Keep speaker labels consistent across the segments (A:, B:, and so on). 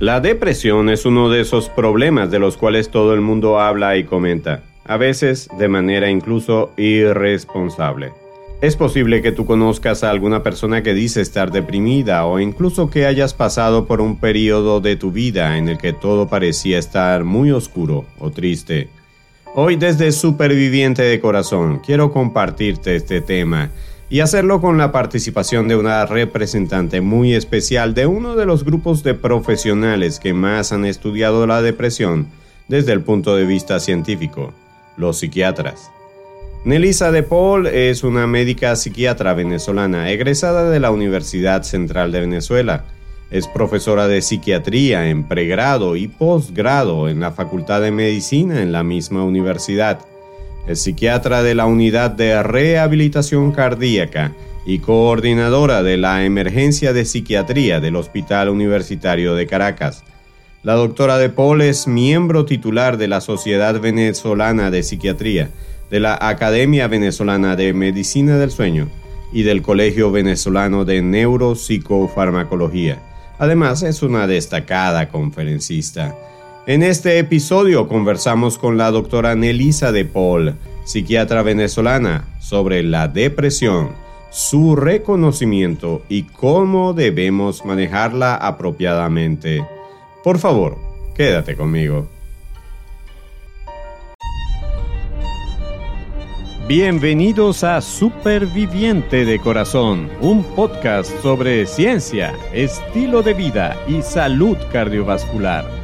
A: La depresión es uno de esos problemas de los cuales todo el mundo habla y comenta, a veces de manera incluso irresponsable. Es posible que tú conozcas a alguna persona que dice estar deprimida o incluso que hayas pasado por un periodo de tu vida en el que todo parecía estar muy oscuro o triste. Hoy desde Superviviente de Corazón quiero compartirte este tema y hacerlo con la participación de una representante muy especial de uno de los grupos de profesionales que más han estudiado la depresión desde el punto de vista científico, los psiquiatras. Nelisa de Paul es una médica psiquiatra venezolana egresada de la Universidad Central de Venezuela. Es profesora de psiquiatría en pregrado y posgrado en la Facultad de Medicina en la misma universidad es psiquiatra de la Unidad de Rehabilitación Cardíaca y coordinadora de la Emergencia de Psiquiatría del Hospital Universitario de Caracas. La doctora De Paul es miembro titular de la Sociedad Venezolana de Psiquiatría, de la Academia Venezolana de Medicina del Sueño y del Colegio Venezolano de Neuropsicofarmacología. Además, es una destacada conferencista. En este episodio conversamos con la doctora Nelisa de Paul, psiquiatra venezolana, sobre la depresión, su reconocimiento y cómo debemos manejarla apropiadamente. Por favor, quédate conmigo. Bienvenidos a Superviviente de Corazón, un podcast sobre ciencia, estilo de vida y salud cardiovascular.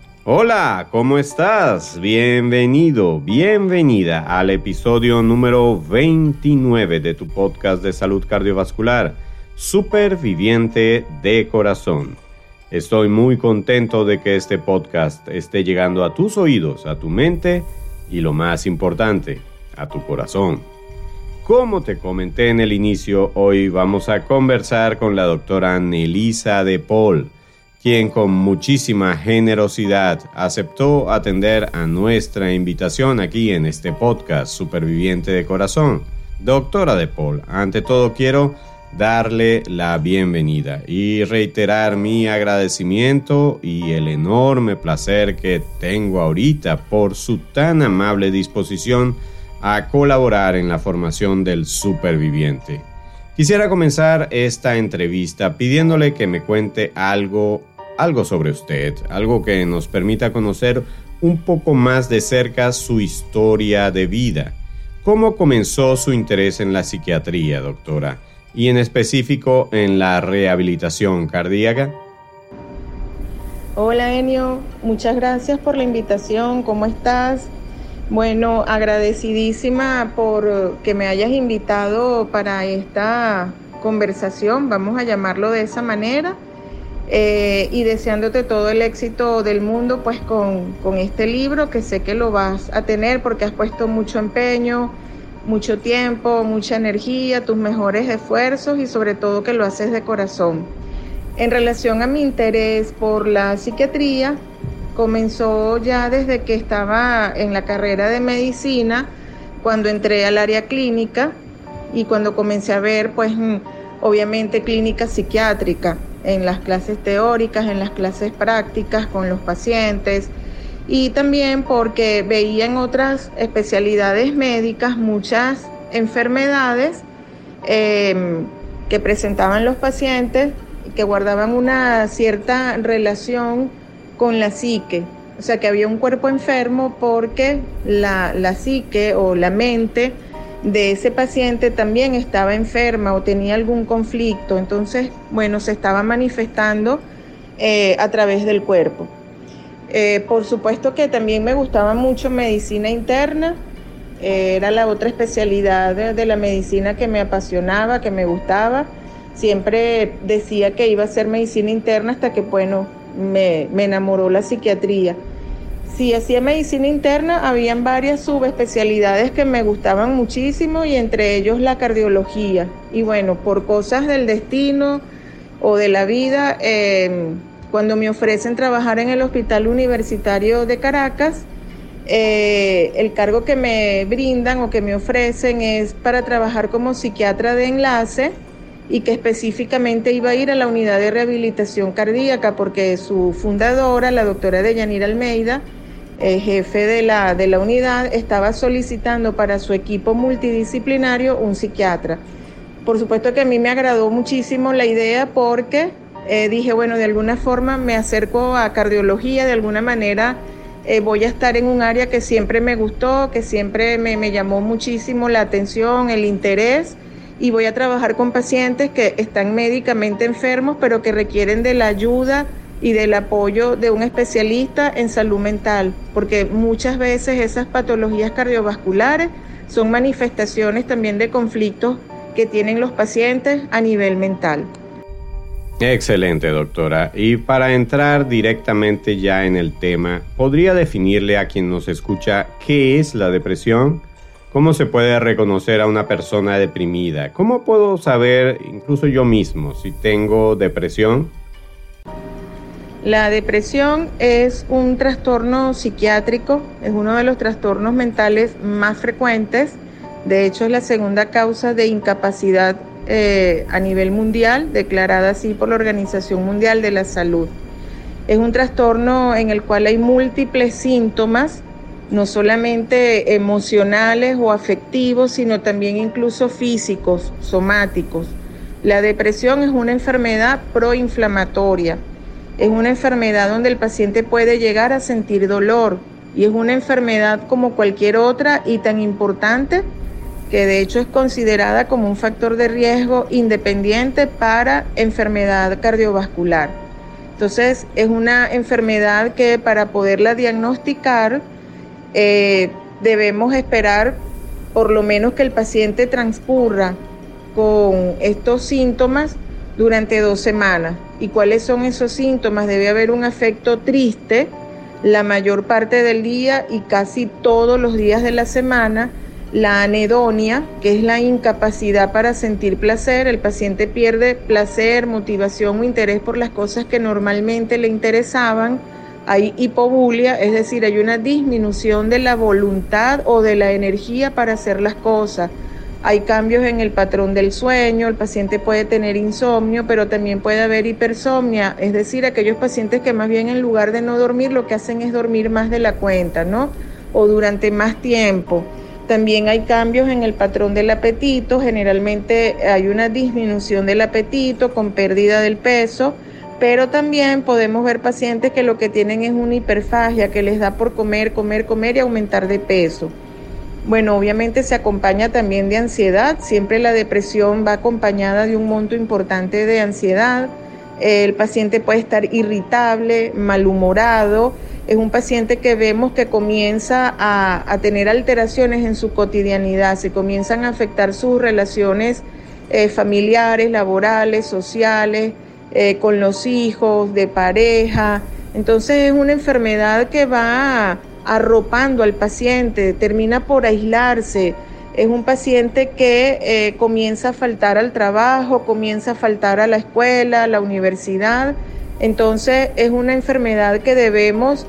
A: Hola, ¿cómo estás? Bienvenido, bienvenida al episodio número 29 de tu podcast de salud cardiovascular, Superviviente de Corazón. Estoy muy contento de que este podcast esté llegando a tus oídos, a tu mente y lo más importante, a tu corazón. Como te comenté en el inicio, hoy vamos a conversar con la doctora Nelisa de Paul quien con muchísima generosidad aceptó atender a nuestra invitación aquí en este podcast Superviviente de Corazón. Doctora de Paul, ante todo quiero darle la bienvenida y reiterar mi agradecimiento y el enorme placer que tengo ahorita por su tan amable disposición a colaborar en la formación del superviviente. Quisiera comenzar esta entrevista pidiéndole que me cuente algo algo sobre usted, algo que nos permita conocer un poco más de cerca su historia de vida. ¿Cómo comenzó su interés en la psiquiatría, doctora? Y en específico en la rehabilitación cardíaca.
B: Hola Enio, muchas gracias por la invitación. ¿Cómo estás? Bueno, agradecidísima por que me hayas invitado para esta conversación, vamos a llamarlo de esa manera. Eh, y deseándote todo el éxito del mundo pues con, con este libro que sé que lo vas a tener porque has puesto mucho empeño, mucho tiempo, mucha energía, tus mejores esfuerzos y sobre todo que lo haces de corazón. En relación a mi interés por la psiquiatría, comenzó ya desde que estaba en la carrera de medicina, cuando entré al área clínica y cuando comencé a ver pues mm, obviamente clínica psiquiátrica en las clases teóricas, en las clases prácticas con los pacientes y también porque veía en otras especialidades médicas muchas enfermedades em, que presentaban los pacientes que guardaban una cierta relación con la psique. O sea que había un cuerpo enfermo porque la, la psique o la mente de ese paciente también estaba enferma o tenía algún conflicto, entonces, bueno, se estaba manifestando eh, a través del cuerpo. Eh, por supuesto que también me gustaba mucho medicina interna, eh, era la otra especialidad de, la medicina que me apasionaba, que me gustaba, siempre decía que iba a hacer medicina interna hasta que, bueno, me, me enamoró la psiquiatría. Si hacía medicina interna, habían varias subespecialidades que me gustaban muchísimo y entre ellos la cardiología. Y bueno, por cosas del destino o de la vida, em, cuando me ofrecen trabajar en el Hospital Universitario de Caracas, eh, el cargo que me brindan o que me ofrecen es para trabajar como psiquiatra de enlace y que específicamente iba a ir a la unidad de rehabilitación cardíaca porque su fundadora, la doctora Deyanira Almeida, eh, jefe de la, de la unidad, estaba solicitando para su equipo multidisciplinario un psiquiatra. Por supuesto que a mí me agradó muchísimo la idea porque eh, dije, bueno, de alguna forma me acerco a cardiología, de alguna manera eh, voy a estar en un área que siempre me gustó, que siempre me, me, llamó muchísimo la atención, el interés, y voy a trabajar con pacientes que están médicamente enfermos, pero que requieren de la ayuda y del apoyo de un especialista en salud mental, porque muchas veces esas patologías cardiovasculares son manifestaciones también de conflictos que tienen los pacientes a nivel mental.
A: Excelente, doctora. Y para entrar directamente ya en el tema, ¿podría definirle a quien nos escucha qué es la depresión? ¿Cómo se puede reconocer a una persona deprimida? ¿Cómo puedo saber, incluso yo mismo, si tengo depresión?
B: La depresión es un trastorno psiquiátrico, es uno de los trastornos mentales más frecuentes. De hecho, es la segunda causa de incapacidad eh, a nivel mundial, declarada así por la Organización Mundial de la Salud. Es un trastorno en el cual hay múltiples síntomas, no solamente emocionales o afectivos, sino también incluso físicos, somáticos. La depresión es una enfermedad proinflamatoria, es una enfermedad donde el paciente puede llegar a sentir dolor y es una enfermedad como cualquier otra y tan importante que de hecho es considerada como un factor de riesgo independiente para enfermedad cardiovascular. Entonces, es una enfermedad que para poderla diagnosticar eh, debemos esperar por lo menos que el paciente transcurra con estos síntomas durante dos semanas. ¿Y cuáles son esos síntomas? Debe haber un afecto triste la mayor parte del día y casi todos los días de la semana la anedonia, que es la incapacidad para sentir placer. El paciente pierde placer, motivación o interés por las cosas que normalmente le interesaban. Hay hipobulia, es decir, hay una disminución de la voluntad o de la energía para hacer las cosas. Hay cambios en el patrón del sueño, el paciente puede tener insomnio, pero también puede haber hipersomnia, es decir, aquellos pacientes que más bien en lugar de no dormir lo que hacen es dormir más de la cuenta, ¿no? O durante más tiempo. También hay cambios en el patrón del apetito, generalmente hay una disminución del apetito con pérdida del peso, pero también podemos ver pacientes que lo que tienen es una hiperfagia, que les da por comer, comer, comer y aumentar de peso. Bueno, obviamente se acompaña también de ansiedad, siempre la depresión va acompañada de un monto importante de ansiedad, el paciente puede estar irritable, malhumorado, es un paciente que vemos que comienza a, tener alteraciones en su cotidianidad, se comienzan a afectar sus relaciones eh, familiares, laborales, sociales, eh, con los hijos, de pareja. Entonces es una enfermedad que va arropando al paciente, termina por aislarse. Es un paciente que eh, comienza a faltar al trabajo, comienza a faltar a la escuela, a la universidad. Entonces es una enfermedad que debemos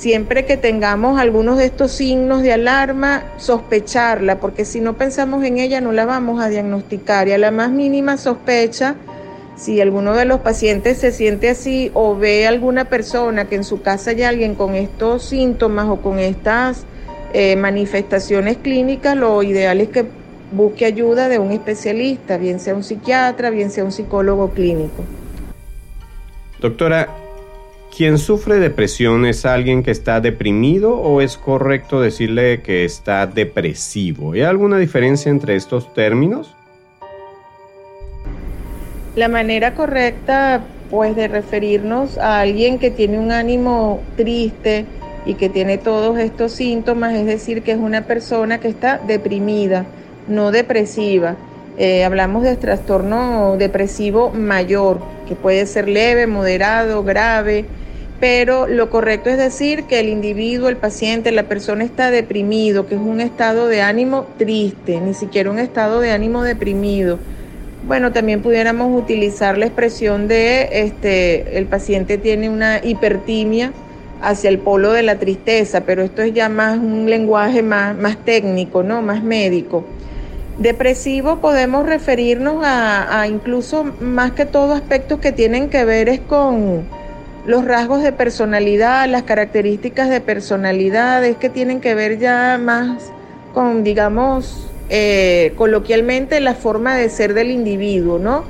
B: siempre que tengamos algunos de estos signos de alarma, sospecharla, porque si no pensamos en ella no la vamos a diagnosticar. Y a la más mínima sospecha, si alguno de los pacientes se siente así o ve alguna persona que en su casa hay alguien con estos síntomas o con estas eh, manifestaciones clínicas, lo ideal es que busque ayuda de un especialista, bien sea un psiquiatra, bien sea un psicólogo clínico.
A: Doctora, ¿Quien sufre depresión es alguien que está deprimido o es correcto decirle que está depresivo? ¿Hay alguna diferencia entre estos términos?
B: La manera correcta pues de referirnos a alguien que tiene un ánimo triste y que tiene todos estos síntomas es decir que es una persona que está deprimida, no depresiva. Eh, hablamos de trastorno depresivo mayor, que puede ser leve, moderado, grave, pero lo correcto es decir que el individuo, el paciente, la persona está deprimido, que es un estado de ánimo triste, ni siquiera un estado de ánimo deprimido. Bueno, también pudiéramos utilizar la expresión de este el paciente tiene una hipertimia hacia el polo de la tristeza, pero esto es ya más un lenguaje más, más técnico, ¿no? Más médico. Depresivo podemos referirnos a, a incluso más que todo aspectos que tienen que ver es con los rasgos de personalidad, las características de personalidad, es que tienen que ver ya más con, digamos, eh, coloquialmente la forma de ser del individuo, ¿no?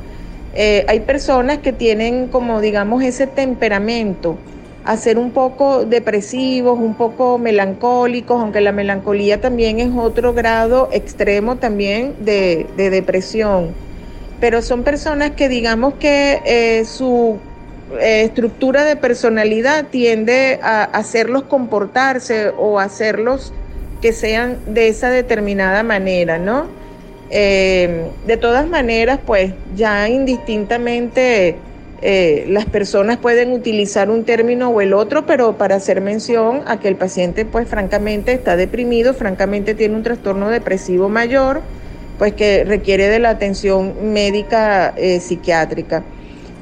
B: Eh, hay personas que tienen como, digamos, ese temperamento a ser un poco depresivos, un poco melancólicos, aunque la melancolía también es otro grado extremo también de, depresión. Pero son personas que digamos que eh, su estructura de personalidad tiende a hacerlos comportarse o hacerlos que sean de esa determinada manera, ¿no? Eh, de todas maneras, pues ya indistintamente eh, las personas pueden utilizar un término o el otro, pero para hacer mención a que el paciente, pues francamente está deprimido, francamente tiene un trastorno depresivo mayor, pues que requiere de la atención médica psiquiátrica.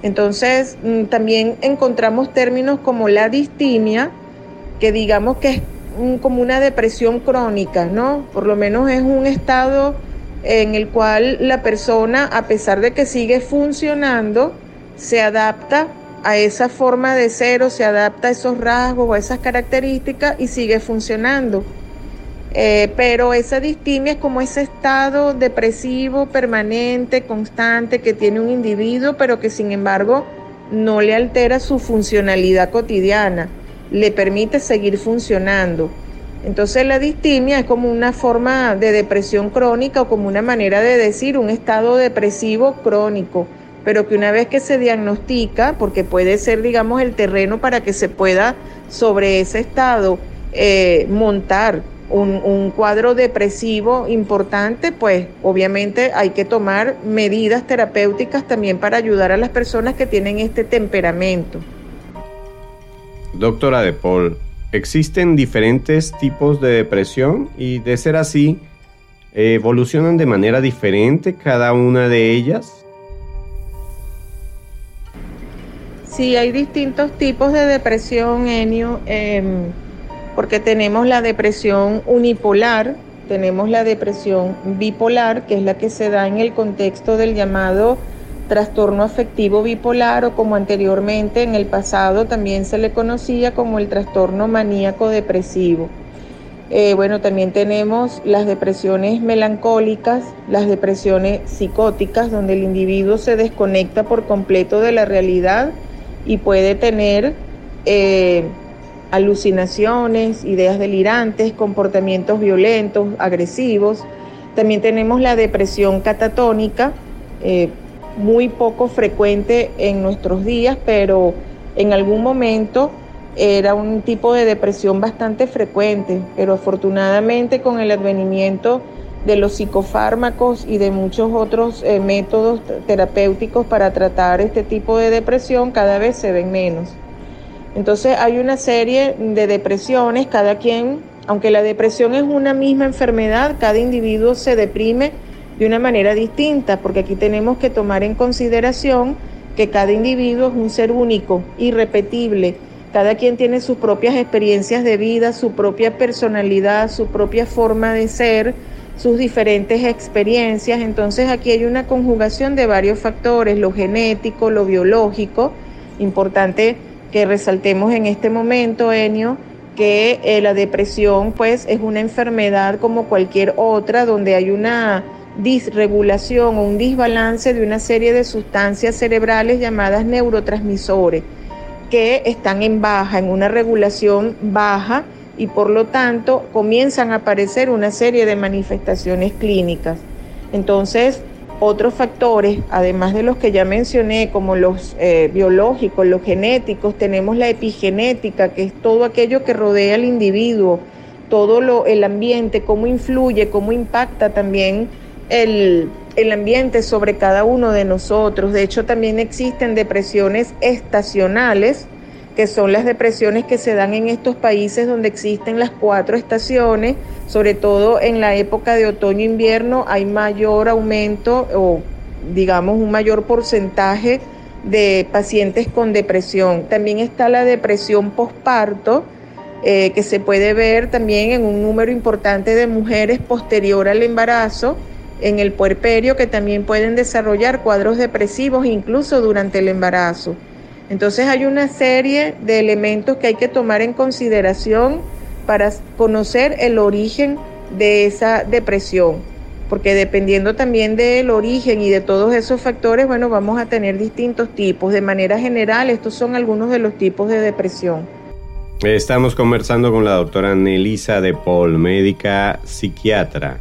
B: Entonces, mm, también encontramos términos como la distimia, que digamos que es como una depresión crónica, ¿no? Por lo menos es un estado en el cual la persona, a pesar de que sigue funcionando, se adapta a esa forma de ser o se adapta a esos rasgos o a esas características y sigue funcionando. Eh, pero esa distimia es como ese estado depresivo permanente, constante que tiene un individuo, pero que sin embargo no le altera su funcionalidad cotidiana, le permite seguir funcionando. Entonces la distimia es como una forma de depresión crónica o como una manera de decir un estado depresivo crónico, pero que una vez que se diagnostica, porque puede ser digamos el terreno para que se pueda sobre ese estado eh, montar un, cuadro depresivo importante, pues obviamente hay que tomar medidas terapéuticas también para ayudar a las personas que tienen este temperamento.
A: Doctora De Paul, ¿existen diferentes tipos de depresión y de ser así, evolucionan de manera diferente cada una de ellas?
B: Sí, hay distintos tipos de depresión, Enio. Em, porque tenemos la depresión unipolar, tenemos la depresión bipolar, que es la que se da en el contexto del llamado trastorno afectivo bipolar o como anteriormente en el pasado también se le conocía como el trastorno maníaco depresivo. Eh, bueno, también tenemos las depresiones melancólicas, las depresiones psicóticas, donde el individuo se desconecta por completo de la realidad y puede tener eh, alucinaciones, ideas delirantes, comportamientos violentos, agresivos. También tenemos la depresión catatónica, eh, muy poco frecuente en nuestros días, pero en algún momento era un tipo de depresión bastante frecuente, pero afortunadamente con el advenimiento de los psicofármacos y de muchos otros eh, métodos terapéuticos para tratar este tipo de depresión cada vez se ven menos. Entonces hay una serie de depresiones, cada quien, aunque la depresión es una misma enfermedad, cada individuo se deprime de una manera distinta, porque aquí tenemos que tomar en consideración que cada individuo es un ser único, irrepetible. Cada quien tiene sus propias experiencias de vida, su propia personalidad, su propia forma de ser, sus diferentes experiencias. Entonces aquí hay una conjugación de varios factores, lo genético, lo biológico. Importante que resaltemos en este momento, Enio, que eh, la depresión pues es una enfermedad como cualquier otra donde hay una disregulación o un desbalance de una serie de sustancias cerebrales llamadas neurotransmisores que están en baja, en una regulación baja y por lo tanto comienzan a aparecer una serie de manifestaciones clínicas. Entonces, otros factores, además de los que ya mencioné, como los eh, biológicos, los genéticos, tenemos la epigenética, que es todo aquello que rodea al individuo, todo lo, el ambiente, cómo influye, cómo impacta también el, el ambiente sobre cada uno de nosotros. De hecho, también existen depresiones estacionales, que son las depresiones que se dan en estos países donde existen las cuatro estaciones, sobre todo en la época de otoño-invierno hay mayor aumento o digamos un mayor porcentaje de pacientes con depresión. También está la depresión posparto, eh, que se puede ver también en un número importante de mujeres posterior al embarazo, en el puerperio, que también pueden desarrollar cuadros depresivos incluso durante el embarazo. Entonces hay una serie de elementos que hay que tomar en consideración para conocer el origen de esa depresión porque dependiendo también del origen y de todos esos factores, bueno, vamos a tener distintos tipos. De manera general, estos son algunos de los tipos de depresión.
A: Estamos conversando con la doctora Nelisa de Paul, médica psiquiatra.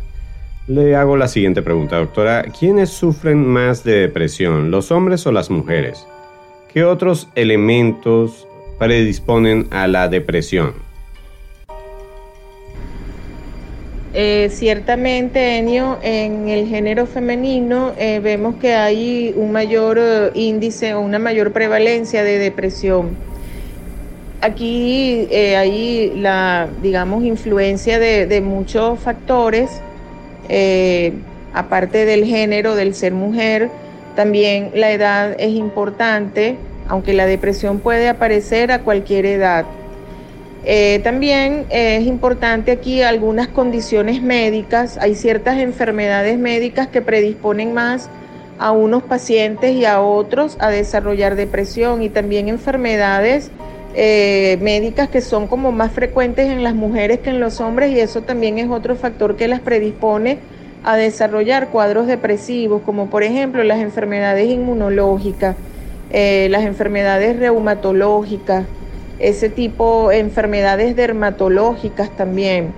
A: Le hago la siguiente pregunta, doctora. ¿Quiénes sufren más de depresión, los hombres o las mujeres? ¿Qué otros elementos predisponen a la depresión?
B: Eh, ciertamente, Enio, en el género femenino eh, vemos que hay un mayor eh, índice o una mayor prevalencia de depresión. Aquí hay la, digamos, influencia de, muchos factores, aparte del género, del ser mujer, también la edad es importante, aunque la depresión puede aparecer a cualquier edad. Eh, también es importante aquí algunas condiciones médicas. Hay ciertas enfermedades médicas que predisponen más a unos pacientes y a otros a desarrollar depresión y también enfermedades eh, médicas que son como más frecuentes en las mujeres que en los hombres y eso también es otro factor que las predispone a desarrollar cuadros depresivos, como por ejemplo las enfermedades inmunológicas, eh, las enfermedades reumatológicas, ese tipo de enfermedades dermatológicas también.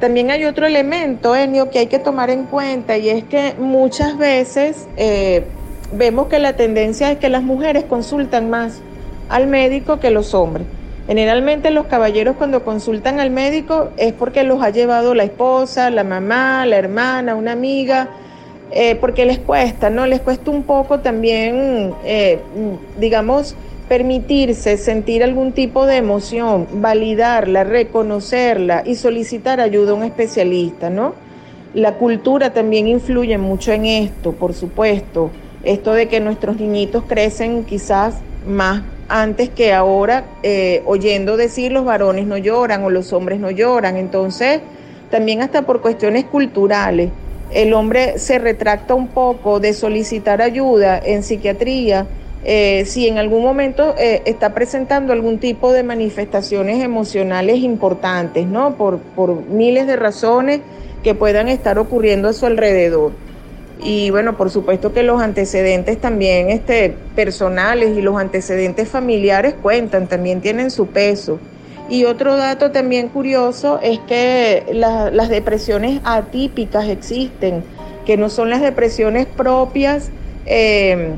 B: También hay otro elemento, Enio, que hay que tomar en cuenta y es que muchas veces eh, vemos que la tendencia es que las mujeres consultan más al médico que los hombres. Generalmente los caballeros cuando consultan al médico es porque los ha llevado la esposa, la mamá, la hermana, una amiga, eh, porque les cuesta, ¿no? Les cuesta un poco también, eh, digamos, permitirse sentir algún tipo de emoción, validarla, reconocerla y solicitar ayuda a un especialista, ¿no? La cultura también influye mucho en esto, por supuesto. Esto de que nuestros niñitos crecen quizás más antes que ahora, eh, oyendo decir los varones no lloran o los hombres no lloran. Entonces, también hasta por cuestiones culturales, el hombre se retracta un poco de solicitar ayuda en psiquiatría eh, si en algún momento eh, está presentando algún tipo de manifestaciones emocionales importantes, ¿no? Por, por miles de razones que puedan estar ocurriendo a su alrededor. Y bueno, por supuesto que los antecedentes también este, personales y los antecedentes familiares cuentan, también tienen su peso. Y otro dato también curioso es que las depresiones atípicas existen, que no son las depresiones propias. Eh,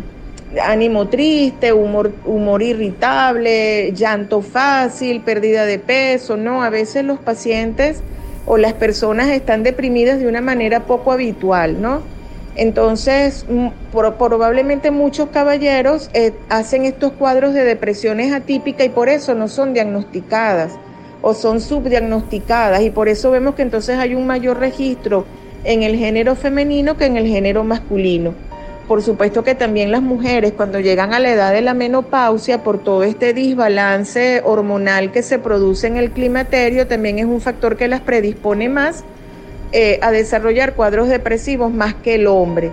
B: ánimo triste, humor, humor irritable, llanto fácil, pérdida de peso, ¿no? A veces los pacientes o las personas están deprimidas de una manera poco habitual, ¿no? Entonces, mm, probablemente muchos caballeros eh, hacen estos cuadros de depresiones atípicas y por eso no son diagnosticadas o son subdiagnosticadas y por eso vemos que entonces hay un mayor registro en el género femenino que en el género masculino. Por supuesto que también las mujeres cuando llegan a la edad de la menopausia, por todo este desbalance hormonal que se produce en el climaterio, también es un factor que las predispone más eh, a desarrollar cuadros depresivos más que el hombre.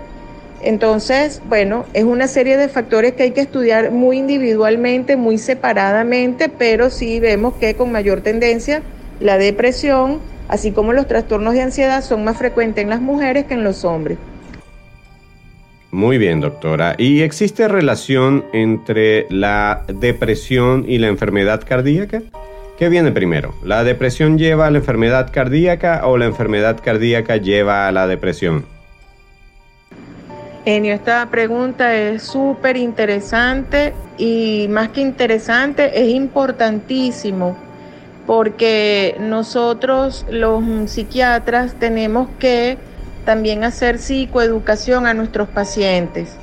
B: Entonces, bueno, es una serie de factores que hay que estudiar muy individualmente, muy separadamente, pero sí vemos que con mayor tendencia la depresión, así como los trastornos de ansiedad, son más frecuentes en las mujeres que en los hombres.
A: Muy bien, doctora. ¿Y existe relación entre la depresión y la enfermedad cardíaca? ¿Qué viene primero? ¿La depresión lleva a la enfermedad cardíaca o la enfermedad cardíaca lleva a la depresión?
B: Enio, esta pregunta es súper interesante y más que interesante, es importantísimo porque nosotros los psiquiatras tenemos que también hacer psicoeducación a nuestros pacientes.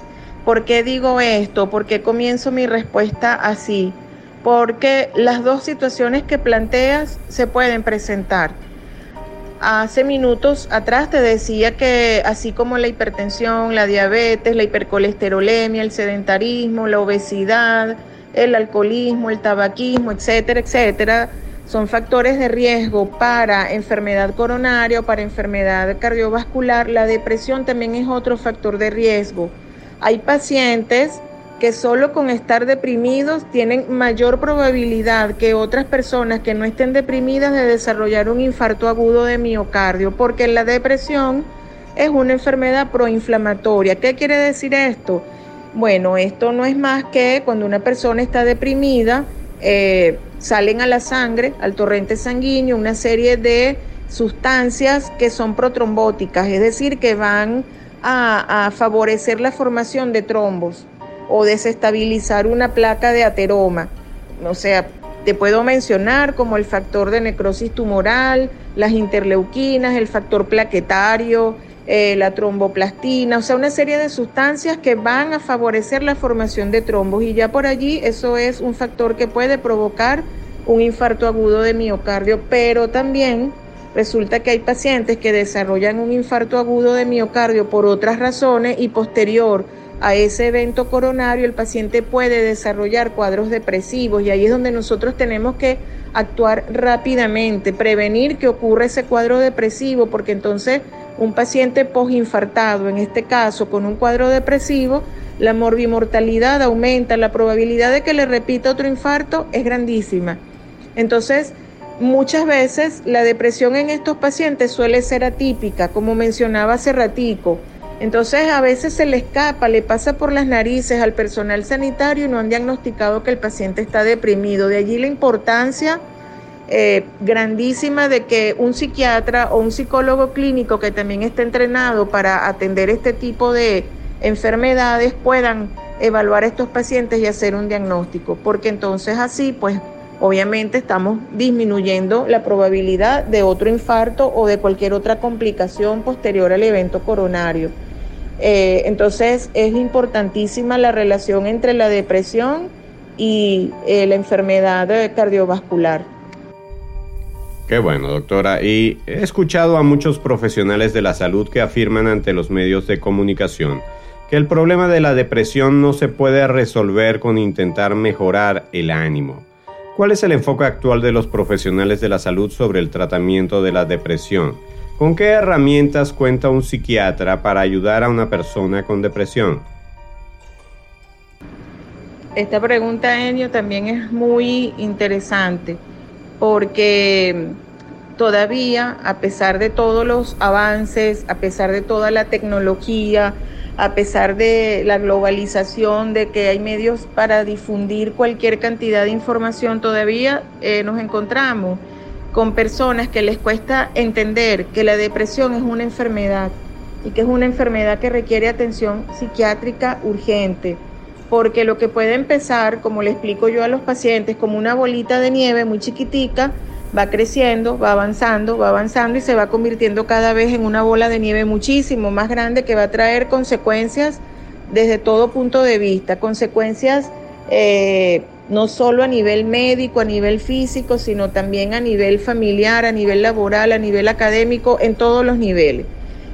B: ¿Por qué digo esto? ¿Por qué comienzo mi respuesta así? Porque las dos situaciones que planteas se pueden presentar. Hace minutos atrás te decía que así como la hipertensión, la diabetes, la hipercolesterolemia, el sedentarismo, la obesidad, el alcoholismo, el tabaquismo, etcétera, etcétera, son factores de riesgo para enfermedad coronaria o para enfermedad cardiovascular. La depresión también es otro factor de riesgo. Hay pacientes que solo con estar deprimidos tienen mayor probabilidad que otras personas que no estén deprimidas de desarrollar un infarto agudo de miocardio, porque la depresión es una enfermedad proinflamatoria. ¿Qué quiere decir esto? Bueno, esto no es más que cuando una persona está deprimida, eh, salen a la sangre, al torrente sanguíneo, una serie de sustancias que son protrombóticas, es decir, que van a, favorecer la formación de trombos o desestabilizar una placa de ateroma. O sea, te puedo mencionar como el factor de necrosis tumoral, las interleuquinas, el factor plaquetario, eh, la tromboplastina, o sea, una serie de sustancias que van a favorecer la formación de trombos y ya por allí eso es un factor que puede provocar un infarto agudo de miocardio, pero también resulta que hay pacientes que desarrollan un infarto agudo de miocardio por otras razones y posterior a ese evento coronario el paciente puede desarrollar cuadros depresivos y ahí es donde nosotros tenemos que actuar rápidamente, prevenir que ocurra ese cuadro depresivo, porque entonces un paciente posinfartado, en este caso con un cuadro depresivo, la morbimortalidad aumenta, la probabilidad de que le repita otro infarto es grandísima. Entonces, muchas veces la depresión en estos pacientes suele ser atípica, como mencionaba hace ratico. Entonces, a veces se le escapa, le pasa por las narices al personal sanitario y no han diagnosticado que el paciente está deprimido. De allí la importancia eh, grandísima de que un psiquiatra o un psicólogo clínico que también esté entrenado para atender este tipo de enfermedades puedan evaluar a estos pacientes y hacer un diagnóstico, porque entonces así, pues obviamente estamos disminuyendo la probabilidad de otro infarto o de cualquier otra complicación posterior al evento coronario. Eh, entonces es importantísima la relación entre la depresión y eh, la enfermedad cardiovascular.
A: Qué bueno, doctora. Y he escuchado a muchos profesionales de la salud que afirman ante los medios de comunicación que el problema de la depresión no se puede resolver con intentar mejorar el ánimo. ¿Cuál es el enfoque actual de los profesionales de la salud sobre el tratamiento de la depresión? ¿Con qué herramientas cuenta un psiquiatra para ayudar a una persona con depresión?
B: Esta pregunta, Enio, también es muy interesante porque todavía, a pesar de todos los avances, a pesar de toda la tecnología, a pesar de la globalización, de que hay medios para difundir cualquier cantidad de información, todavía eh, nos encontramos con personas que les cuesta entender que la depresión es una enfermedad y que es una enfermedad que requiere atención psiquiátrica urgente. Porque lo que puede empezar, como le explico yo a los pacientes, como una bolita de nieve muy chiquitica, va creciendo, va avanzando, va avanzando y se va convirtiendo cada vez en una bola de nieve muchísimo más grande que va a traer consecuencias desde todo punto de vista, consecuencias eh, no solo a nivel médico, a nivel físico, sino también a nivel familiar, a nivel laboral, a nivel académico, en todos los niveles.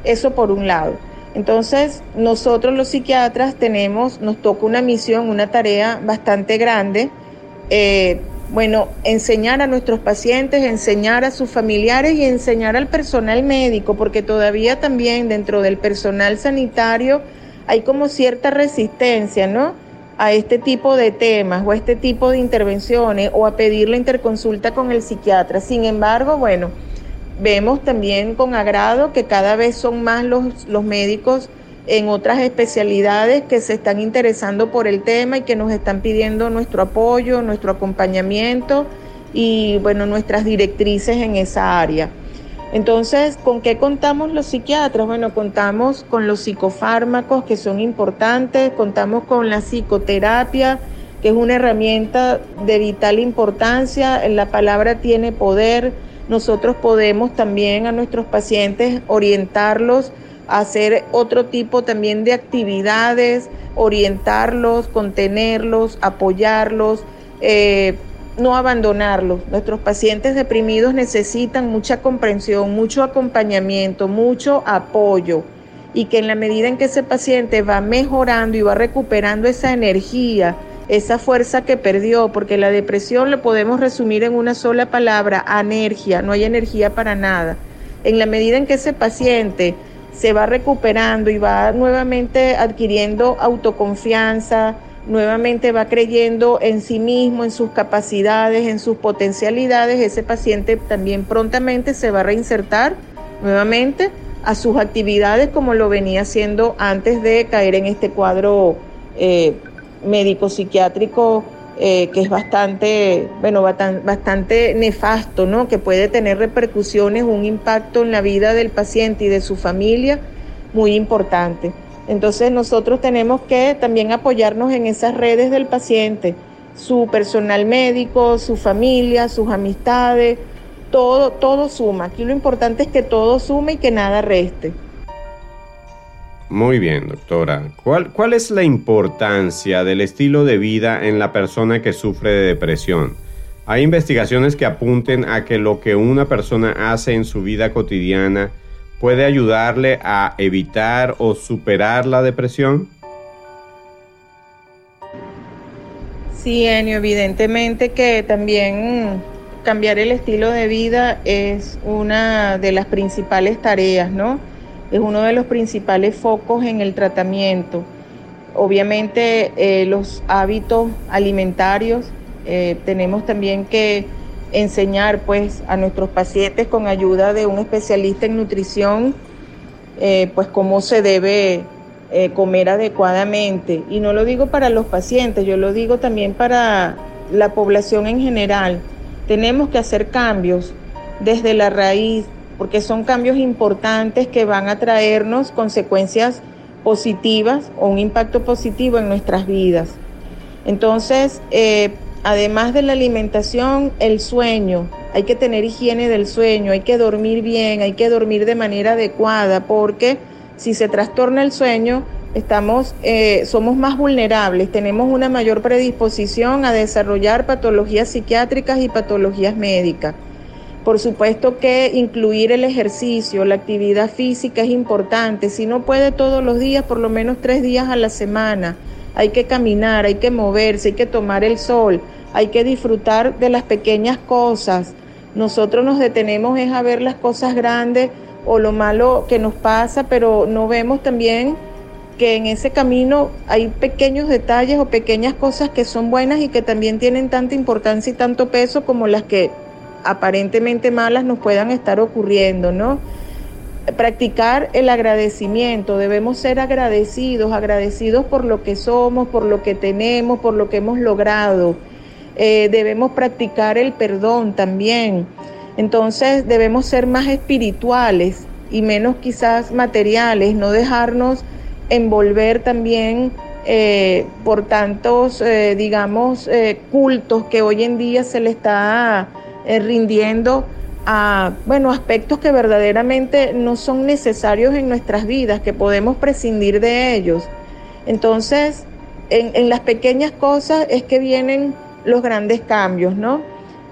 B: Eso por un lado. Entonces, nosotros los psiquiatras tenemos, nos toca una misión, una tarea bastante grande. Eh, bueno, enseñar a nuestros pacientes, enseñar a sus familiares y enseñar al personal médico, porque todavía también dentro del personal sanitario hay como cierta resistencia, ¿no? A este tipo de temas o a este tipo de intervenciones o a pedir la interconsulta con el psiquiatra. Sin embargo, bueno, Vemos también con agrado que cada vez son más los, los médicos en otras especialidades que se están interesando por el tema y que nos están pidiendo nuestro apoyo, nuestro acompañamiento y bueno, nuestras directrices en esa área. Entonces, ¿con qué contamos los psiquiatras? Bueno, contamos con los psicofármacos que son importantes, contamos con la psicoterapia, que es una herramienta de vital importancia, la palabra tiene poder, nosotros podemos también a nuestros pacientes orientarlos hacer otro tipo también de actividades, orientarlos, contenerlos, apoyarlos, eh, no abandonarlos. Nuestros pacientes deprimidos necesitan mucha comprensión, mucho acompañamiento, mucho apoyo y que en la medida en que ese paciente va mejorando y va recuperando esa energía, esa fuerza que perdió, porque la depresión lo podemos resumir en una sola palabra, energía, no hay energía para nada. En la medida en que ese paciente se va recuperando y va nuevamente adquiriendo autoconfianza, nuevamente va creyendo en sí mismo, en sus capacidades, en sus potencialidades, ese paciente también prontamente se va a reinsertar nuevamente a sus actividades como lo venía haciendo antes de caer en este cuadro eh, médico psiquiátrico eh, que es bastante, bueno, bastante nefasto, ¿no? Que puede tener repercusiones, un impacto en la vida del paciente y de su familia muy importante. Entonces nosotros tenemos que también apoyarnos en esas redes del paciente, su personal médico, su familia, sus amistades, todo, todo suma. Aquí lo importante es que todo sume y que nada reste.
A: Muy bien, doctora. ¿Cuál, ¿Cuál es la importancia del estilo de vida en la persona que sufre de depresión? ¿Hay investigaciones que apunten a que lo que una persona hace en su vida cotidiana puede ayudarle a evitar o superar la depresión?
B: Sí, Enio, evidentemente que también cambiar el estilo de vida es una de las principales tareas, ¿no? es uno de los principales focos en el tratamiento. Obviamente eh, los hábitos alimentarios, eh, tenemos también que enseñar pues a nuestros pacientes con ayuda de un especialista en nutrición eh, pues cómo se debe comer adecuadamente. Y no lo digo para los pacientes, yo lo digo también para la población en general. Tenemos que hacer cambios desde la raíz, porque son cambios importantes que van a traernos consecuencias positivas o un impacto positivo en nuestras vidas. Entonces, eh, además de la alimentación, el sueño. Hay que tener higiene del sueño, hay que dormir bien, hay que dormir de manera adecuada, porque si se trastorna el sueño, estamos, eh, somos más vulnerables, tenemos una mayor predisposición a desarrollar patologías psiquiátricas y patologías médicas. Por supuesto que incluir el ejercicio, la actividad física es importante. Si no puede todos los días, por lo menos tres días a la semana. Hay que caminar, hay que moverse, hay que tomar el sol, hay que disfrutar de las pequeñas cosas. Nosotros nos detenemos es a ver las cosas grandes o lo malo que nos pasa, pero no vemos también que en ese camino hay pequeños detalles o pequeñas cosas que son buenas y que también tienen tanta importancia y tanto peso como las que aparentemente malas nos puedan estar ocurriendo, ¿no? Practicar el agradecimiento, debemos ser agradecidos, agradecidos por lo que somos, por lo que tenemos, por lo que hemos logrado. Eh, debemos practicar el perdón también. Entonces debemos ser más espirituales y menos quizás materiales, no dejarnos envolver también eh, por tantos, eh, digamos, cultos que hoy en día se le está rindiendo a bueno, aspectos que verdaderamente no son necesarios en nuestras vidas, que podemos prescindir de ellos. Entonces, en, las pequeñas cosas es que vienen los grandes cambios, ¿no?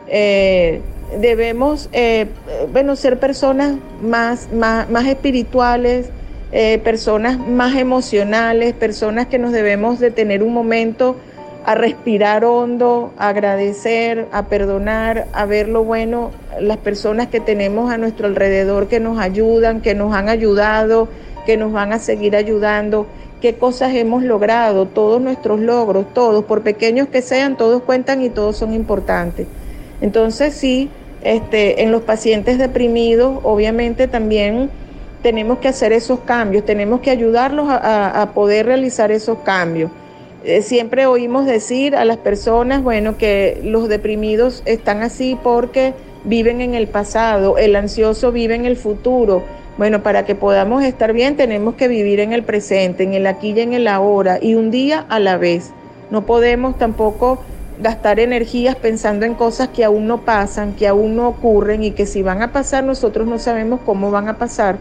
B: Eh, debemos, eh, bueno, ser personas más, más, más espirituales, personas más emocionales, personas que nos debemos de tener un momento a respirar hondo, a agradecer, a perdonar, a ver lo bueno, las personas que tenemos a nuestro alrededor que nos ayudan, que nos han ayudado, que nos van a seguir ayudando, qué cosas hemos logrado, todos nuestros logros, todos, por pequeños que sean, todos cuentan y todos son importantes. Entonces sí, este, en los pacientes deprimidos, obviamente también tenemos que hacer esos cambios, tenemos que ayudarlos a poder realizar esos cambios. Eh, siempre oímos decir a las personas, bueno, que los deprimidos están así porque viven en el pasado, el ansioso vive en el futuro. Bueno, para que podamos estar bien tenemos que vivir en el presente, en el aquí y en el ahora, y un día a la vez. No podemos tampoco gastar energías pensando en cosas que aún no pasan, que aún no ocurren y que si van a pasar nosotros no sabemos cómo van a pasar.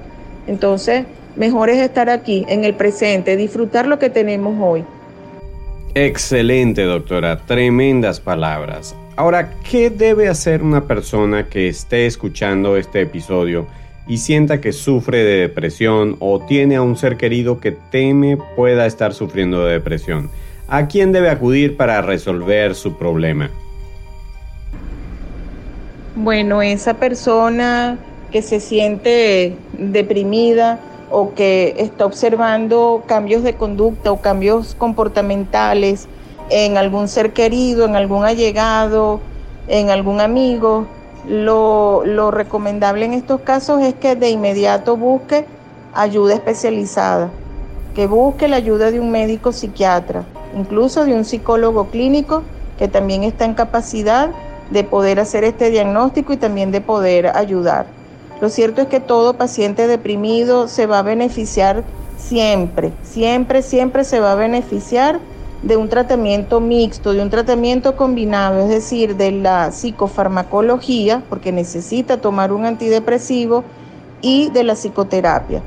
B: Entonces, mejor es estar aquí, en el presente, disfrutar lo que tenemos hoy.
A: Excelente, doctora. Tremendas palabras. Ahora, ¿qué debe hacer una persona que esté escuchando este episodio y sienta que sufre de depresión o tiene a un ser querido que teme pueda estar sufriendo de depresión? ¿A quién debe acudir para resolver su problema?
B: Bueno, esa persona que se siente deprimida o que está observando cambios de conducta o cambios comportamentales en algún ser querido, en algún allegado, en algún amigo, lo, lo, recomendable en estos casos es que de inmediato busque ayuda especializada, que busque la ayuda de un médico psiquiatra, incluso de un psicólogo clínico que también está en capacidad de poder hacer este diagnóstico y también de poder ayudar. Lo cierto es que todo paciente deprimido se va a beneficiar siempre, siempre, siempre se va a beneficiar de un tratamiento mixto, de un tratamiento combinado, es decir, de la psicofarmacología, porque necesita tomar un antidepresivo, y de la psicoterapia.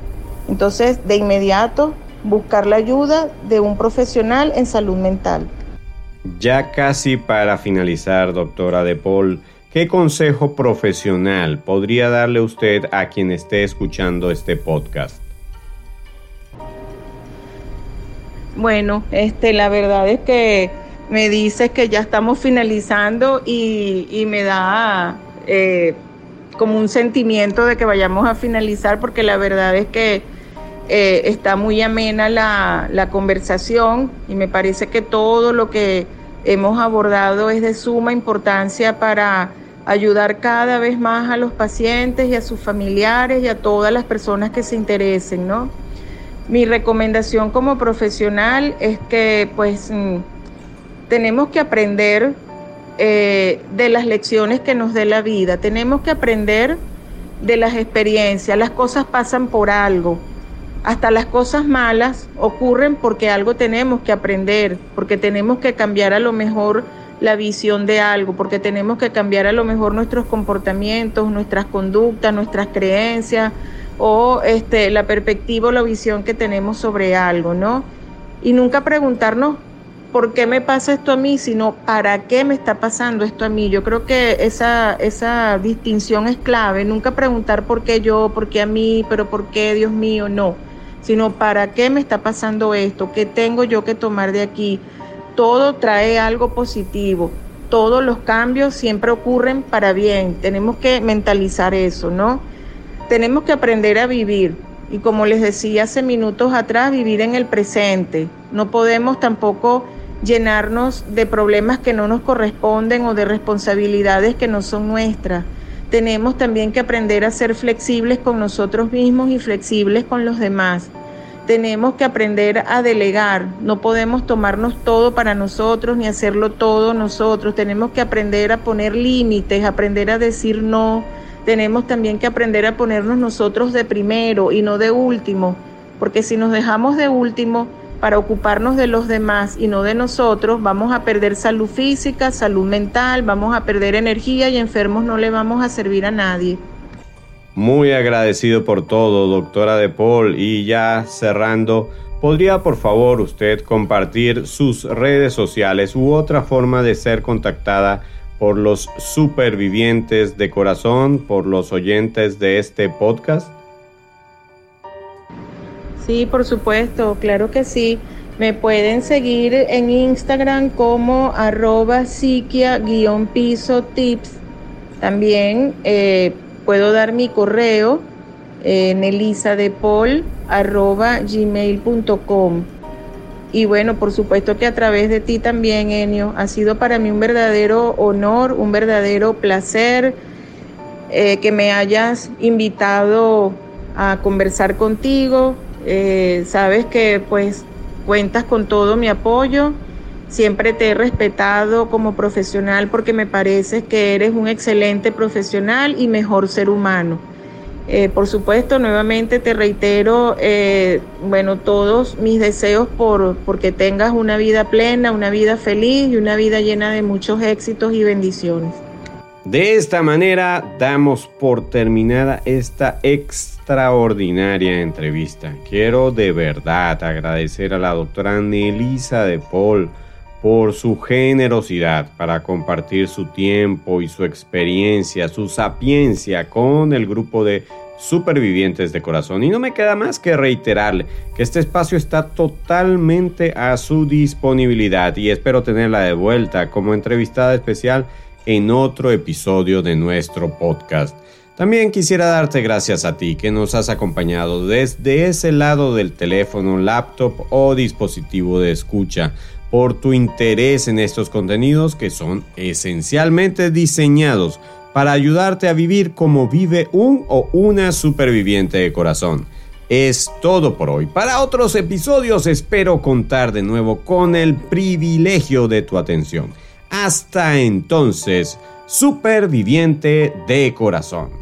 B: Entonces, de inmediato, buscar la ayuda de un profesional en salud mental.
A: Ya casi para finalizar, doctora De Paul, ¿qué consejo profesional podría darle usted a quien esté escuchando este podcast?
B: Bueno, este, la verdad es que me dices que ya estamos finalizando y, me da eh, como un sentimiento de que vayamos a finalizar porque la verdad es que eh, está muy amena la, la conversación y me parece que todo lo que hemos abordado es de suma importancia para ayudar cada vez más a los pacientes y a sus familiares y a todas las personas que se interesen, ¿no? Mi recomendación como profesional es que pues mm, tenemos que aprender eh, de las lecciones que nos dé la vida, tenemos que aprender de las experiencias, las cosas pasan por algo, hasta las cosas malas ocurren porque algo tenemos que aprender, porque tenemos que cambiar a lo mejor la visión de algo, porque tenemos que cambiar a lo mejor nuestros comportamientos, nuestras conductas, nuestras creencias, o este, la perspectiva o la visión que tenemos sobre algo, ¿no? Y nunca preguntarnos por qué me pasa esto a mí, sino para qué me está pasando esto a mí. Yo creo que esa, esa distinción es clave, nunca preguntar por qué yo, por qué a mí, pero por qué Dios mío, no, sino para qué me está pasando esto, qué tengo yo que tomar de aquí. Todo trae algo positivo, todos los cambios siempre ocurren para bien, tenemos que mentalizar eso, ¿no? tenemos que aprender a vivir y como les decía hace minutos atrás, vivir en el presente. No podemos tampoco llenarnos de problemas que no nos corresponden o de responsabilidades que no son nuestras. Tenemos también que aprender a ser flexibles con nosotros mismos y flexibles con los demás. Tenemos que aprender a delegar. No podemos tomarnos todo para nosotros ni hacerlo todo nosotros. Tenemos que aprender a poner límites, aprender a decir no, tenemos también que aprender a ponernos nosotros de primero y no de último, porque si nos dejamos de último para ocuparnos de los demás y no de nosotros, vamos a perder salud física, salud mental, vamos a perder energía y enfermos no le vamos a servir a nadie.
A: Muy agradecido por todo, doctora De Paul, y ya cerrando, ¿podría por favor usted compartir sus redes sociales u otra forma de ser contactada por los supervivientes de corazón, por los oyentes de este podcast?
B: Sí, por supuesto, claro que sí. Me pueden seguir en Instagram como arroba psiquia-piso tips. También eh, puedo dar mi correo en elisadepol arroba gmail.com. Y bueno, por supuesto que a través de ti también, Enio, ha sido para mí un verdadero honor, un verdadero placer eh, que me hayas invitado a conversar contigo. Eh, sabes que pues cuentas con todo mi apoyo. Siempre te he respetado como profesional porque me parece que eres un excelente profesional y mejor ser humano. Eh, por supuesto, nuevamente te reitero, eh, bueno, todos mis deseos por porque tengas una vida plena, una vida feliz y una vida llena de muchos éxitos y bendiciones.
A: De esta manera damos por terminada esta extraordinaria entrevista. Quiero de verdad agradecer a la doctora Nelisa de Paul por su generosidad para compartir su tiempo y su experiencia, su sapiencia con el grupo de supervivientes de corazón. Y no me queda más que reiterarle que este espacio está totalmente a su disponibilidad y espero tenerla de vuelta como entrevistada especial en otro episodio de nuestro podcast. También quisiera darte gracias a ti que nos has acompañado desde ese lado del teléfono, laptop o dispositivo de escucha por tu interés en estos contenidos que son esencialmente diseñados para ayudarte a vivir como vive un o una superviviente de corazón. Es todo por hoy. Para otros episodios espero contar de nuevo con el privilegio de tu atención. Hasta entonces, superviviente de corazón.